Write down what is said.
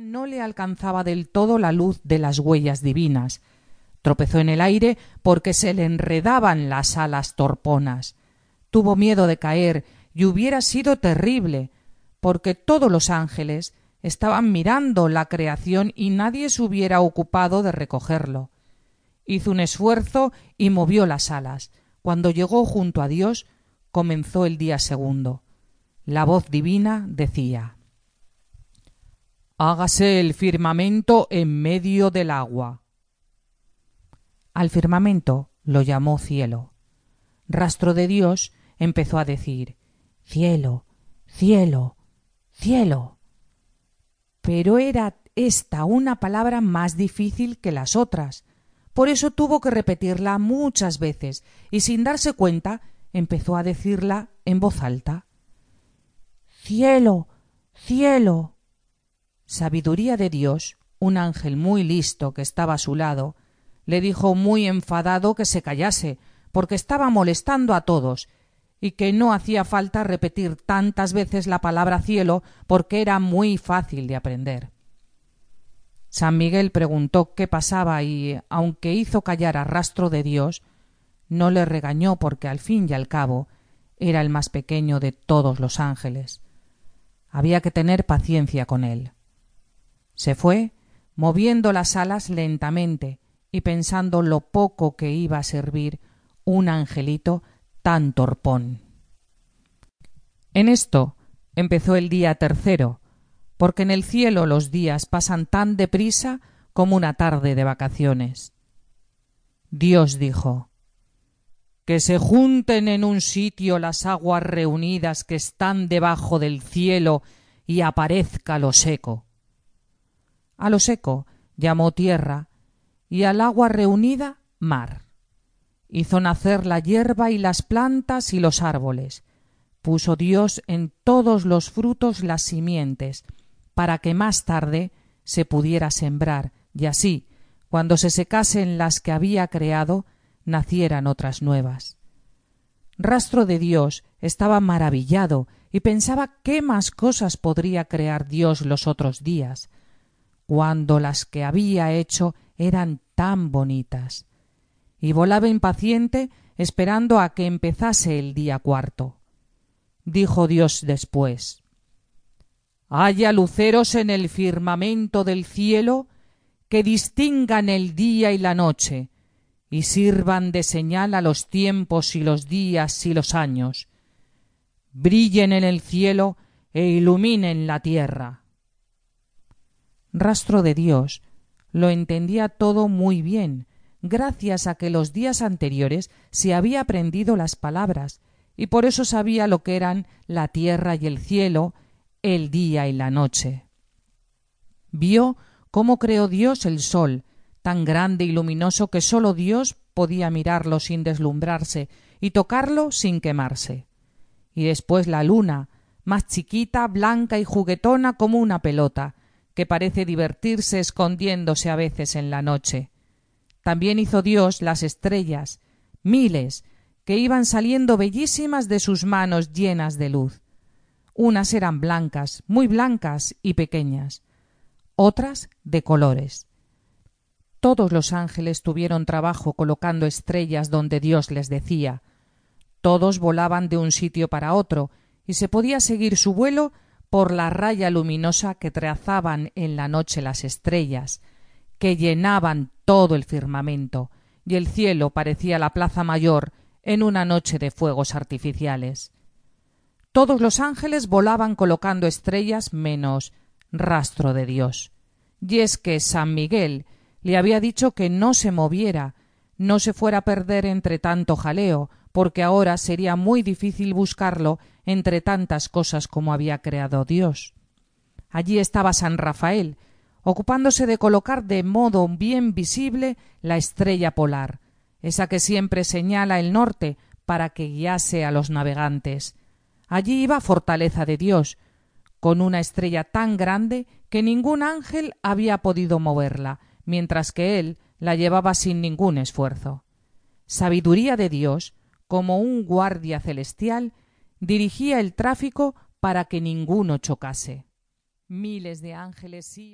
no le alcanzaba del todo la luz de las huellas divinas. Tropezó en el aire porque se le enredaban las alas torponas. Tuvo miedo de caer y hubiera sido terrible, porque todos los ángeles estaban mirando la creación y nadie se hubiera ocupado de recogerlo. Hizo un esfuerzo y movió las alas. Cuando llegó junto a Dios, comenzó el día segundo. La voz divina decía Hágase el firmamento en medio del agua. Al firmamento lo llamó cielo. Rastro de Dios empezó a decir Cielo, cielo, cielo. Pero era esta una palabra más difícil que las otras. Por eso tuvo que repetirla muchas veces y sin darse cuenta empezó a decirla en voz alta. Cielo, cielo sabiduría de Dios, un ángel muy listo que estaba a su lado, le dijo muy enfadado que se callase, porque estaba molestando a todos, y que no hacía falta repetir tantas veces la palabra cielo, porque era muy fácil de aprender. San Miguel preguntó qué pasaba y, aunque hizo callar a rastro de Dios, no le regañó porque al fin y al cabo era el más pequeño de todos los ángeles. Había que tener paciencia con él. Se fue, moviendo las alas lentamente y pensando lo poco que iba a servir un angelito tan torpón. En esto empezó el día tercero, porque en el cielo los días pasan tan deprisa como una tarde de vacaciones. Dios dijo que se junten en un sitio las aguas reunidas que están debajo del cielo y aparezca lo seco. A lo seco llamó tierra y al agua reunida mar. Hizo nacer la hierba y las plantas y los árboles. Puso Dios en todos los frutos las simientes, para que más tarde se pudiera sembrar, y así, cuando se secasen las que había creado, nacieran otras nuevas. Rastro de Dios estaba maravillado y pensaba qué más cosas podría crear Dios los otros días cuando las que había hecho eran tan bonitas. Y volaba impaciente esperando a que empezase el día cuarto. Dijo Dios después Haya luceros en el firmamento del cielo que distingan el día y la noche, y sirvan de señal a los tiempos y los días y los años. Brillen en el cielo e iluminen la tierra rastro de Dios, lo entendía todo muy bien, gracias a que los días anteriores se había aprendido las palabras, y por eso sabía lo que eran la tierra y el cielo, el día y la noche. Vio cómo creó Dios el sol, tan grande y luminoso que sólo Dios podía mirarlo sin deslumbrarse y tocarlo sin quemarse. Y después la luna, más chiquita, blanca y juguetona como una pelota, que parece divertirse escondiéndose a veces en la noche. También hizo Dios las estrellas, miles, que iban saliendo bellísimas de sus manos llenas de luz. Unas eran blancas, muy blancas y pequeñas, otras de colores. Todos los ángeles tuvieron trabajo colocando estrellas donde Dios les decía. Todos volaban de un sitio para otro, y se podía seguir su vuelo por la raya luminosa que trazaban en la noche las estrellas, que llenaban todo el firmamento, y el cielo parecía la plaza mayor en una noche de fuegos artificiales. Todos los ángeles volaban colocando estrellas menos rastro de Dios. Y es que San Miguel le había dicho que no se moviera, no se fuera a perder entre tanto jaleo, porque ahora sería muy difícil buscarlo entre tantas cosas como había creado Dios. Allí estaba San Rafael, ocupándose de colocar de modo bien visible la estrella polar, esa que siempre señala el norte para que guiase a los navegantes. Allí iba Fortaleza de Dios, con una estrella tan grande que ningún ángel había podido moverla, mientras que él la llevaba sin ningún esfuerzo. Sabiduría de Dios como un guardia celestial, dirigía el tráfico para que ninguno chocase. Miles de ángeles iban